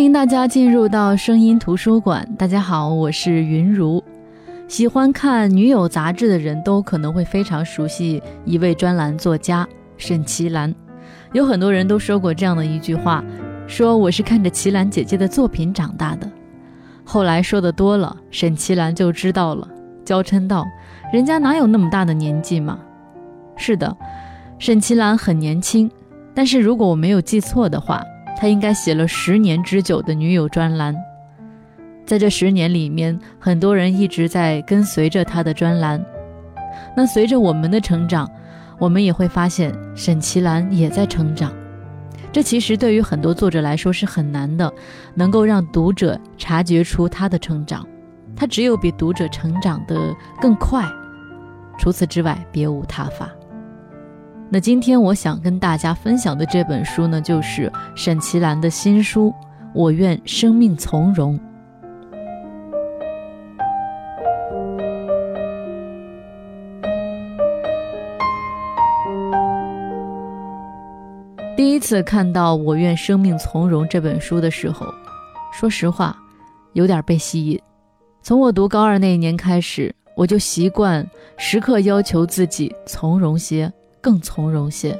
欢迎大家进入到声音图书馆。大家好，我是云如。喜欢看女友杂志的人都可能会非常熟悉一位专栏作家沈其兰。有很多人都说过这样的一句话，说我是看着齐兰姐姐的作品长大的。后来说的多了，沈其兰就知道了，娇嗔道：“人家哪有那么大的年纪嘛？”是的，沈其兰很年轻，但是如果我没有记错的话。他应该写了十年之久的女友专栏，在这十年里面，很多人一直在跟随着他的专栏。那随着我们的成长，我们也会发现沈其兰也在成长。这其实对于很多作者来说是很难的，能够让读者察觉出他的成长。他只有比读者成长的更快，除此之外别无他法。那今天我想跟大家分享的这本书呢，就是沈其兰的新书《我愿生命从容》。第一次看到《我愿生命从容》这本书的时候，说实话，有点被吸引。从我读高二那一年开始，我就习惯时刻要求自己从容些。更从容些。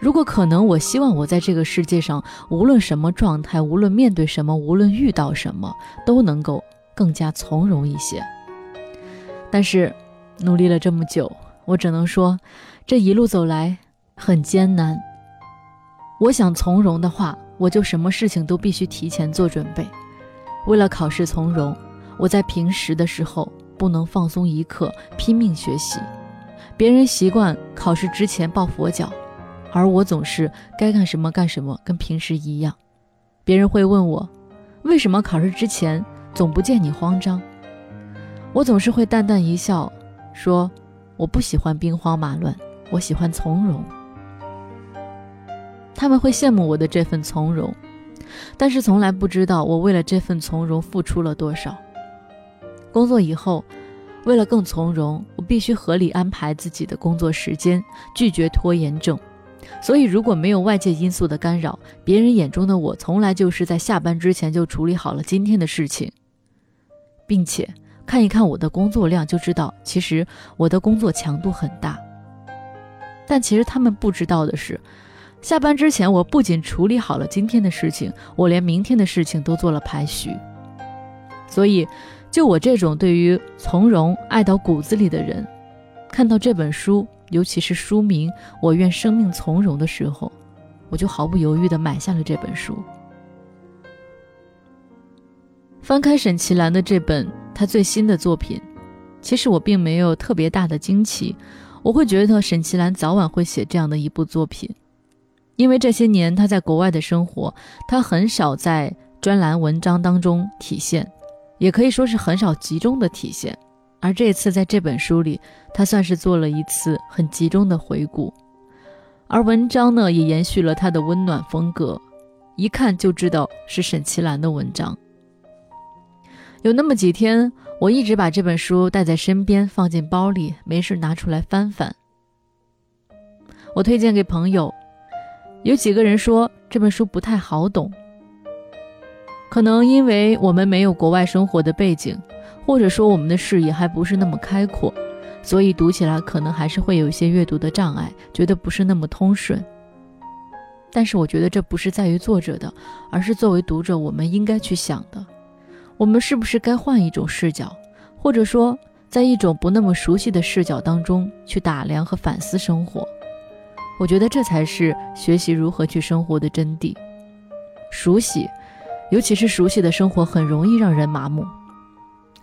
如果可能，我希望我在这个世界上，无论什么状态，无论面对什么，无论遇到什么，都能够更加从容一些。但是，努力了这么久，我只能说，这一路走来很艰难。我想从容的话，我就什么事情都必须提前做准备。为了考试从容，我在平时的时候不能放松一刻，拼命学习。别人习惯考试之前抱佛脚，而我总是该干什么干什么，跟平时一样。别人会问我，为什么考试之前总不见你慌张？我总是会淡淡一笑，说我不喜欢兵荒马乱，我喜欢从容。他们会羡慕我的这份从容，但是从来不知道我为了这份从容付出了多少。工作以后。为了更从容，我必须合理安排自己的工作时间，拒绝拖延症。所以，如果没有外界因素的干扰，别人眼中的我从来就是在下班之前就处理好了今天的事情，并且看一看我的工作量就知道，其实我的工作强度很大。但其实他们不知道的是，下班之前我不仅处理好了今天的事情，我连明天的事情都做了排序。所以。就我这种对于从容爱到骨子里的人，看到这本书，尤其是书名《我愿生命从容》的时候，我就毫不犹豫地买下了这本书。翻开沈其兰的这本他最新的作品，其实我并没有特别大的惊奇，我会觉得沈其兰早晚会写这样的一部作品，因为这些年他在国外的生活，他很少在专栏文章当中体现。也可以说是很少集中的体现，而这次在这本书里，他算是做了一次很集中的回顾，而文章呢也延续了他的温暖风格，一看就知道是沈其兰的文章。有那么几天，我一直把这本书带在身边，放进包里，没事拿出来翻翻。我推荐给朋友，有几个人说这本书不太好懂。可能因为我们没有国外生活的背景，或者说我们的视野还不是那么开阔，所以读起来可能还是会有一些阅读的障碍，觉得不是那么通顺。但是我觉得这不是在于作者的，而是作为读者我们应该去想的：我们是不是该换一种视角，或者说在一种不那么熟悉的视角当中去打量和反思生活？我觉得这才是学习如何去生活的真谛。熟悉。尤其是熟悉的生活很容易让人麻木，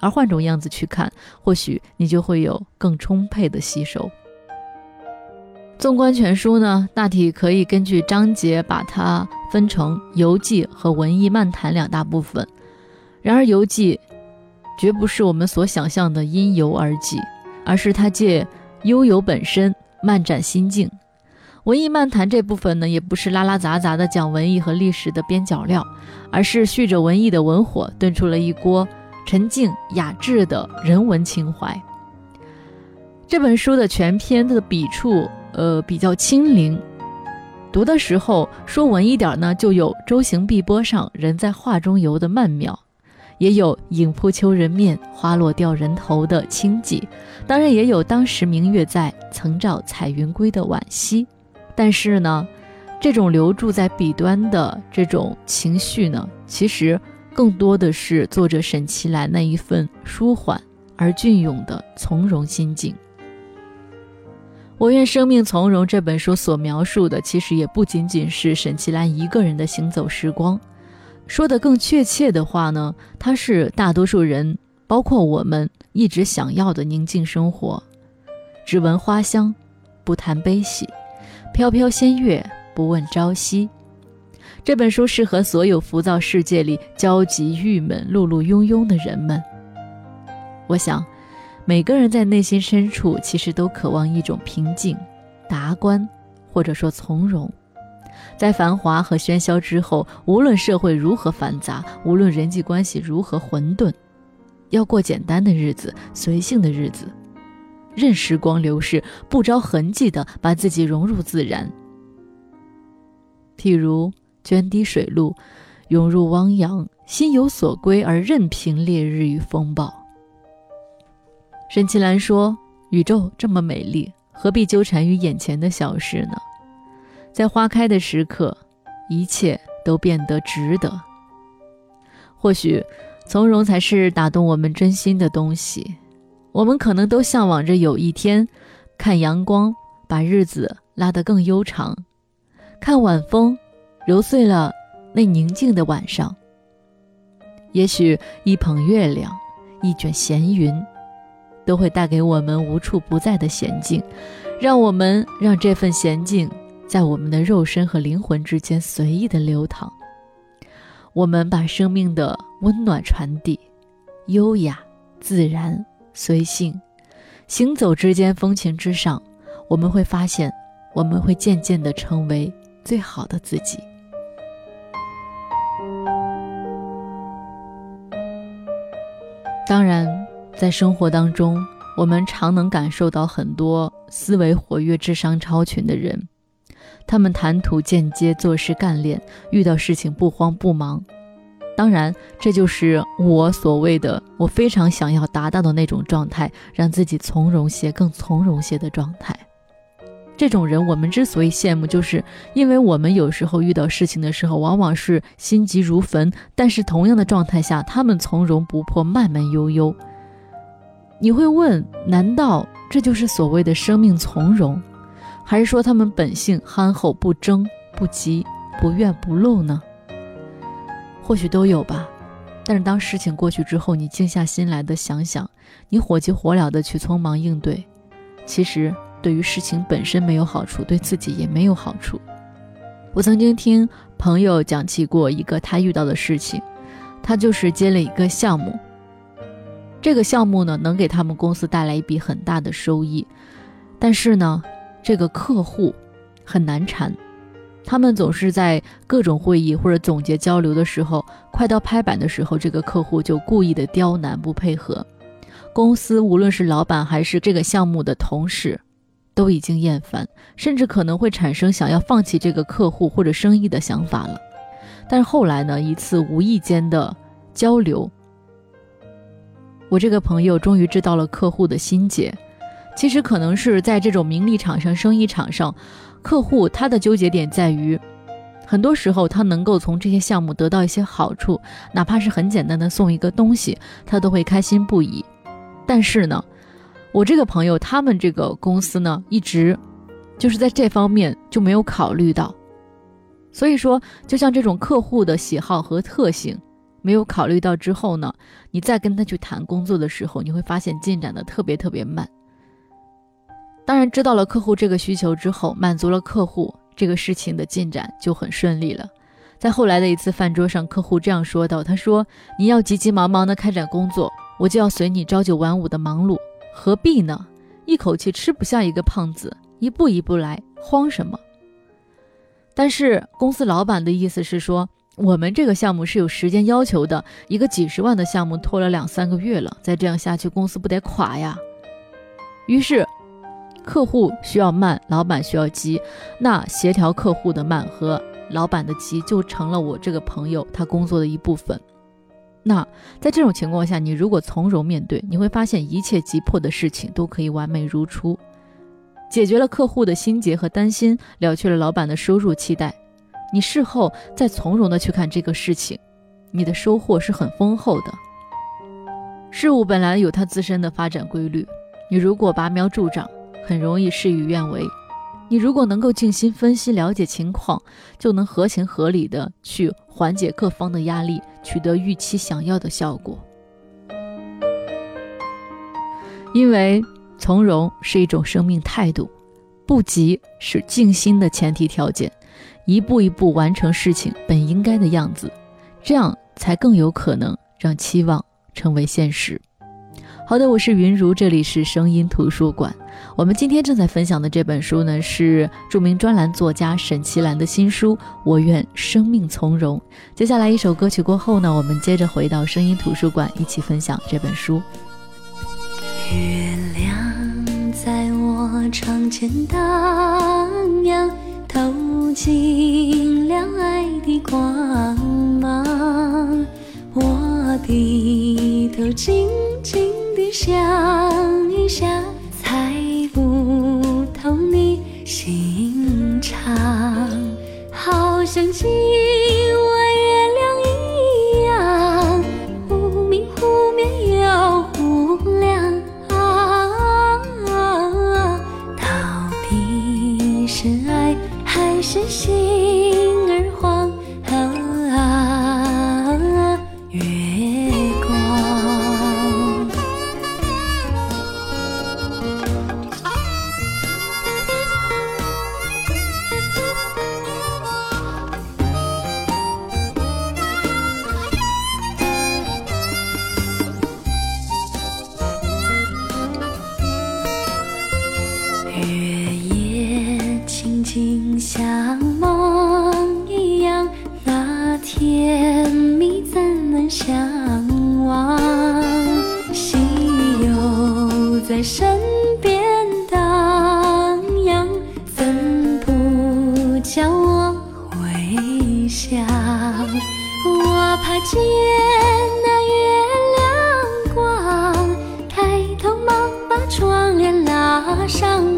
而换种样子去看，或许你就会有更充沛的吸收。纵观全书呢，大体可以根据章节把它分成游记和文艺漫谈两大部分。然而游记绝不是我们所想象的因游而记，而是他借悠游本身漫展心境。文艺漫谈这部分呢，也不是拉拉杂杂的讲文艺和历史的边角料，而是蓄着文艺的文火，炖出了一锅沉静雅致的人文情怀。这本书的全篇的笔触，呃，比较轻灵，读的时候说文一点呢，就有“舟行碧波上，人在画中游”的曼妙，也有“影扑秋人面，花落掉人头”的清寂，当然也有“当时明月在，曾照彩云归”的惋惜。但是呢，这种留住在笔端的这种情绪呢，其实更多的是作者沈其兰那一份舒缓而隽永的从容心境。我愿生命从容这本书所描述的，其实也不仅仅是沈其兰一个人的行走时光。说的更确切的话呢，它是大多数人，包括我们一直想要的宁静生活。只闻花香，不谈悲喜；飘飘仙乐，不问朝夕。这本书适合所有浮躁世界里焦急、郁闷、碌碌庸庸的人们。我想。每个人在内心深处，其实都渴望一种平静、达观，或者说从容。在繁华和喧嚣之后，无论社会如何繁杂，无论人际关系如何混沌，要过简单的日子，随性的日子，任时光流逝，不着痕迹地把自己融入自然。譬如涓滴水路，涌入汪洋，心有所归，而任凭烈日与风暴。沈其兰说：“宇宙这么美丽，何必纠缠于眼前的小事呢？在花开的时刻，一切都变得值得。或许，从容才是打动我们真心的东西。我们可能都向往着有一天，看阳光把日子拉得更悠长，看晚风揉碎了那宁静的晚上。也许一捧月亮，一卷闲云。”都会带给我们无处不在的娴静，让我们让这份娴静在我们的肉身和灵魂之间随意的流淌。我们把生命的温暖传递，优雅、自然、随性，行走之间，风情之上，我们会发现，我们会渐渐的成为最好的自己。当然。在生活当中，我们常能感受到很多思维活跃、智商超群的人，他们谈吐间接、做事干练，遇到事情不慌不忙。当然，这就是我所谓的我非常想要达到的那种状态，让自己从容些、更从容些的状态。这种人，我们之所以羡慕，就是因为我们有时候遇到事情的时候，往往是心急如焚，但是同样的状态下，他们从容不迫、慢慢悠悠。你会问：难道这就是所谓的生命从容，还是说他们本性憨厚不争不急不怨不怒呢？或许都有吧。但是当事情过去之后，你静下心来的想想，你火急火燎的去匆忙应对，其实对于事情本身没有好处，对自己也没有好处。我曾经听朋友讲起过一个他遇到的事情，他就是接了一个项目。这个项目呢，能给他们公司带来一笔很大的收益，但是呢，这个客户很难缠，他们总是在各种会议或者总结交流的时候，快到拍板的时候，这个客户就故意的刁难不配合。公司无论是老板还是这个项目的同事，都已经厌烦，甚至可能会产生想要放弃这个客户或者生意的想法了。但是后来呢，一次无意间的交流。我这个朋友终于知道了客户的心结，其实可能是在这种名利场上、生意场上，客户他的纠结点在于，很多时候他能够从这些项目得到一些好处，哪怕是很简单的送一个东西，他都会开心不已。但是呢，我这个朋友他们这个公司呢，一直就是在这方面就没有考虑到，所以说，就像这种客户的喜好和特性。没有考虑到之后呢，你再跟他去谈工作的时候，你会发现进展的特别特别慢。当然，知道了客户这个需求之后，满足了客户，这个事情的进展就很顺利了。在后来的一次饭桌上，客户这样说道：“他说你要急急忙忙的开展工作，我就要随你朝九晚五的忙碌，何必呢？一口气吃不下一个胖子，一步一步来，慌什么？”但是公司老板的意思是说。我们这个项目是有时间要求的，一个几十万的项目拖了两三个月了，再这样下去，公司不得垮呀？于是，客户需要慢，老板需要急，那协调客户的慢和老板的急就成了我这个朋友他工作的一部分。那在这种情况下，你如果从容面对，你会发现一切急迫的事情都可以完美如初，解决了客户的心结和担心，了却了老板的收入期待。你事后再从容的去看这个事情，你的收获是很丰厚的。事物本来有它自身的发展规律，你如果拔苗助长。很容易事与愿违。你如果能够静心分析、了解情况，就能合情合理的去缓解各方的压力，取得预期想要的效果。因为从容是一种生命态度，不急是静心的前提条件，一步一步完成事情本应该的样子，这样才更有可能让期望成为现实。好的，我是云如，这里是声音图书馆。我们今天正在分享的这本书呢，是著名专栏作家沈其兰的新书《我愿生命从容》。接下来一首歌曲过后呢，我们接着回到声音图书馆，一起分享这本书。月亮在我窗前荡漾，透进了爱的光芒。我低头静静地。想一想，猜不透你心肠，好像今晚月亮一样，忽明忽灭又忽亮。到底是爱还是心儿慌？想，我怕见那月亮光，抬头忙把窗帘拉上。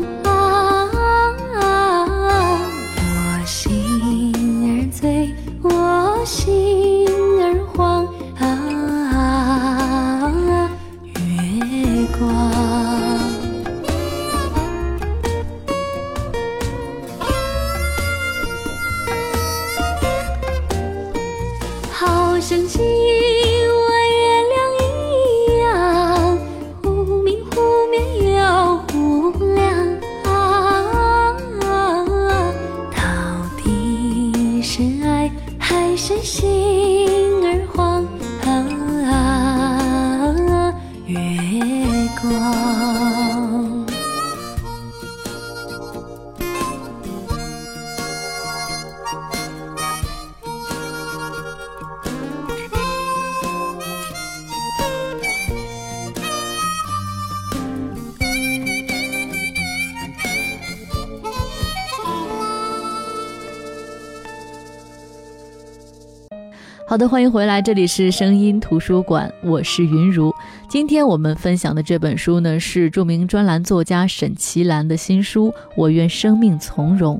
好的，欢迎回来，这里是声音图书馆，我是云如。今天我们分享的这本书呢，是著名专栏作家沈其兰的新书《我愿生命从容》。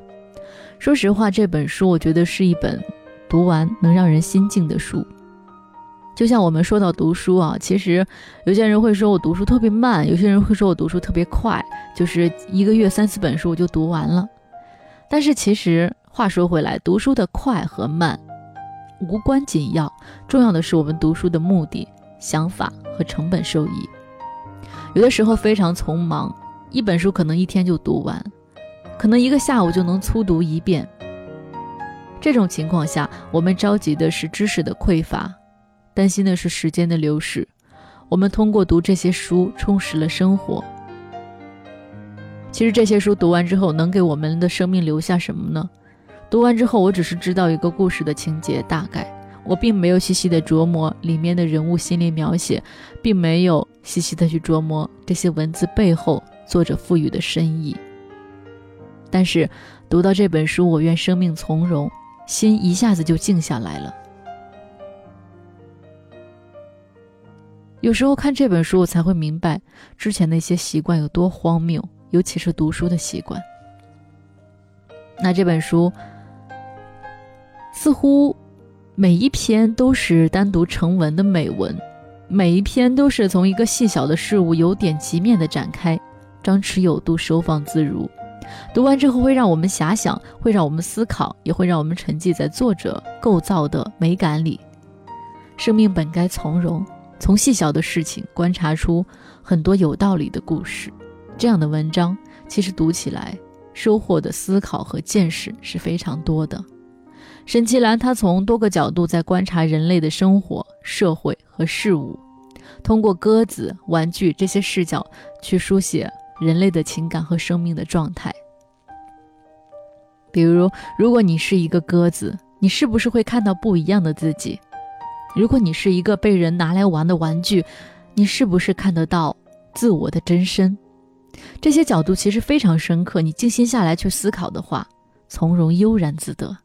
说实话，这本书我觉得是一本读完能让人心静的书。就像我们说到读书啊，其实有些人会说我读书特别慢，有些人会说我读书特别快，就是一个月三四本书我就读完了。但是其实话说回来，读书的快和慢。无关紧要，重要的是我们读书的目的、想法和成本收益。有的时候非常匆忙，一本书可能一天就读完，可能一个下午就能粗读一遍。这种情况下，我们着急的是知识的匮乏，担心的是时间的流逝。我们通过读这些书充实了生活。其实这些书读完之后，能给我们的生命留下什么呢？读完之后，我只是知道一个故事的情节大概，我并没有细细的琢磨里面的人物心理描写，并没有细细的去琢磨这些文字背后作者赋予的深意。但是读到这本书，我愿生命从容，心一下子就静下来了。有时候看这本书，我才会明白之前那些习惯有多荒谬，尤其是读书的习惯。那这本书似乎每一篇都是单独成文的美文，每一篇都是从一个细小的事物由点及面的展开，张弛有度，收放自如。读完之后会让我们遐想，会让我们思考，也会让我们沉浸在作者构造的美感里。生命本该从容。从细小的事情观察出很多有道理的故事，这样的文章其实读起来收获的思考和见识是非常多的。沈其兰他从多个角度在观察人类的生活、社会和事物，通过鸽子、玩具这些视角去书写人类的情感和生命的状态。比如，如果你是一个鸽子，你是不是会看到不一样的自己？如果你是一个被人拿来玩的玩具，你是不是看得到自我的真身？这些角度其实非常深刻。你静心下来去思考的话，从容悠然自得。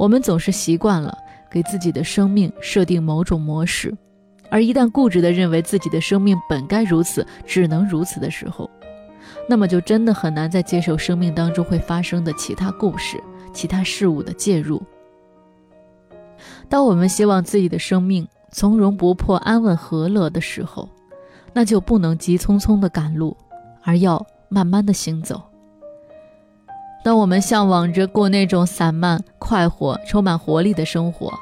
我们总是习惯了给自己的生命设定某种模式，而一旦固执地认为自己的生命本该如此，只能如此的时候，那么就真的很难再接受生命当中会发生的其他故事、其他事物的介入。当我们希望自己的生命从容不迫、安稳和乐的时候，那就不能急匆匆的赶路，而要慢慢的行走。当我们向往着过那种散漫、快活、充满活力的生活，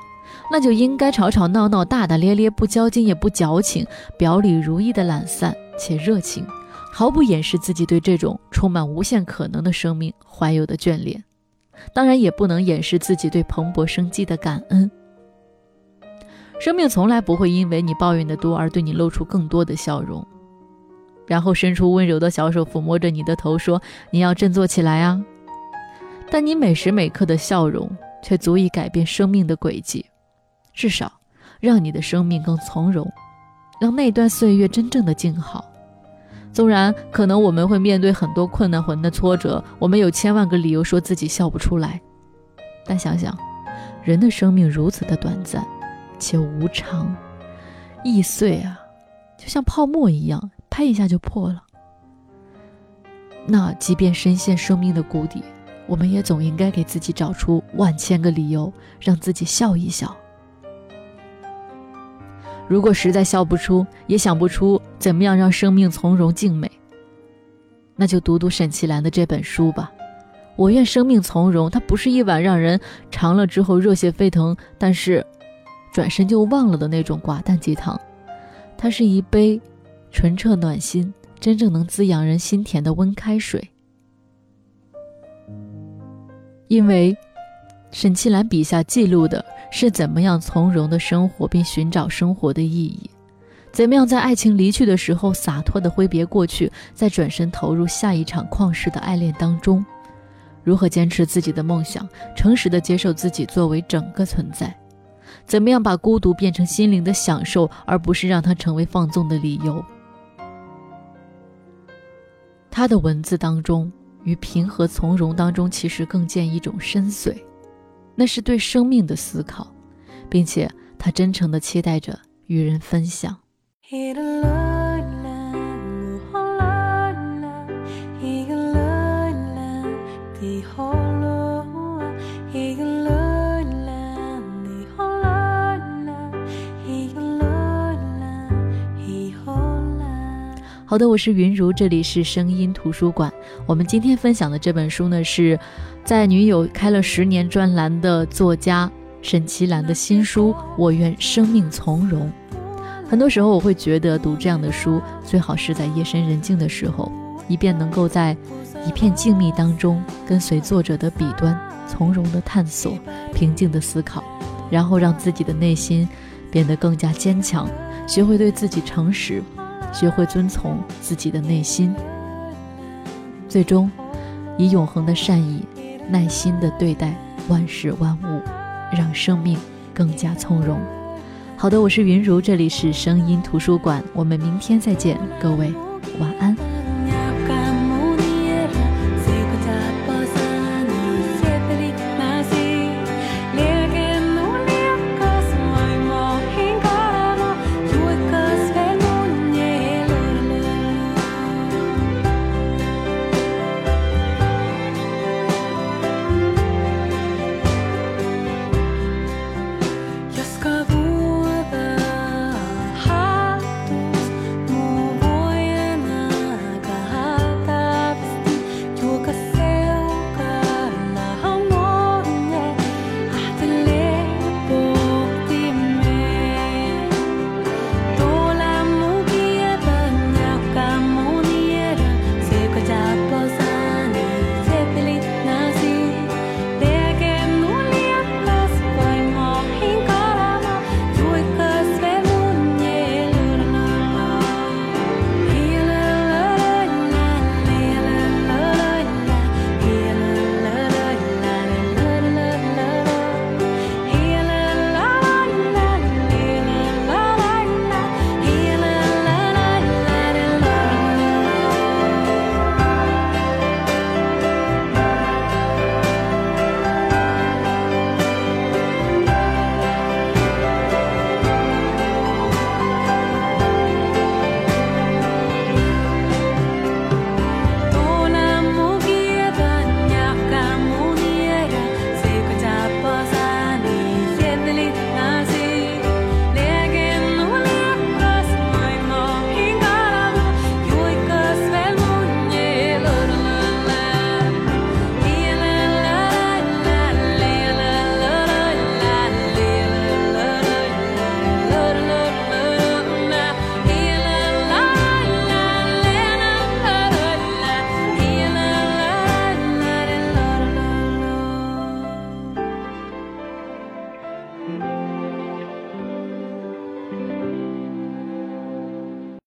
那就应该吵吵闹闹、大大咧咧，不交劲也不矫情，表里如一的懒散且热情，毫不掩饰自己对这种充满无限可能的生命怀有的眷恋。当然，也不能掩饰自己对蓬勃生机的感恩。生命从来不会因为你抱怨的多而对你露出更多的笑容，然后伸出温柔的小手抚摸着你的头，说：“你要振作起来啊！”但你每时每刻的笑容却足以改变生命的轨迹，至少让你的生命更从容，让那段岁月真正的静好。纵然可能我们会面对很多困难、很的挫折，我们有千万个理由说自己笑不出来，但想想，人的生命如此的短暂。且无常，易碎啊，就像泡沫一样，拍一下就破了。那即便深陷生命的谷底，我们也总应该给自己找出万千个理由，让自己笑一笑。如果实在笑不出，也想不出怎么样让生命从容静美，那就读读沈其兰的这本书吧。我愿生命从容，它不是一碗让人尝了之后热血沸腾，但是。转身就忘了的那种寡淡鸡汤，它是一杯纯澈暖心、真正能滋养人心田的温开水。因为沈其兰笔下记录的是怎么样从容的生活，并寻找生活的意义；怎么样在爱情离去的时候洒脱的挥别过去，再转身投入下一场旷世的爱恋当中；如何坚持自己的梦想，诚实的接受自己作为整个存在。怎么样把孤独变成心灵的享受，而不是让它成为放纵的理由？他的文字当中，与平和从容当中，其实更见一种深邃，那是对生命的思考，并且他真诚的期待着与人分享。好的，我是云如，这里是声音图书馆。我们今天分享的这本书呢，是在女友开了十年专栏的作家沈其兰的新书《我愿生命从容》。很多时候，我会觉得读这样的书，最好是在夜深人静的时候，以便能够在一片静谧当中，跟随作者的笔端，从容的探索，平静的思考，然后让自己的内心变得更加坚强，学会对自己诚实。学会遵从自己的内心，最终以永恒的善意、耐心的对待万事万物，让生命更加从容。好的，我是云如，这里是声音图书馆，我们明天再见，各位晚安。